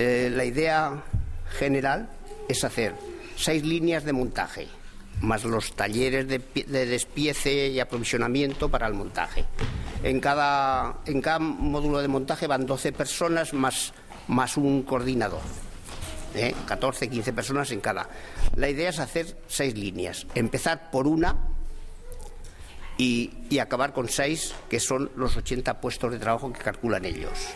Eh, la idea general es hacer seis líneas de montaje, más los talleres de, de despiece y aprovisionamiento para el montaje. En cada, en cada módulo de montaje van 12 personas más, más un coordinador. ¿eh? 14, 15 personas en cada. La idea es hacer seis líneas, empezar por una y, y acabar con seis, que son los 80 puestos de trabajo que calculan ellos.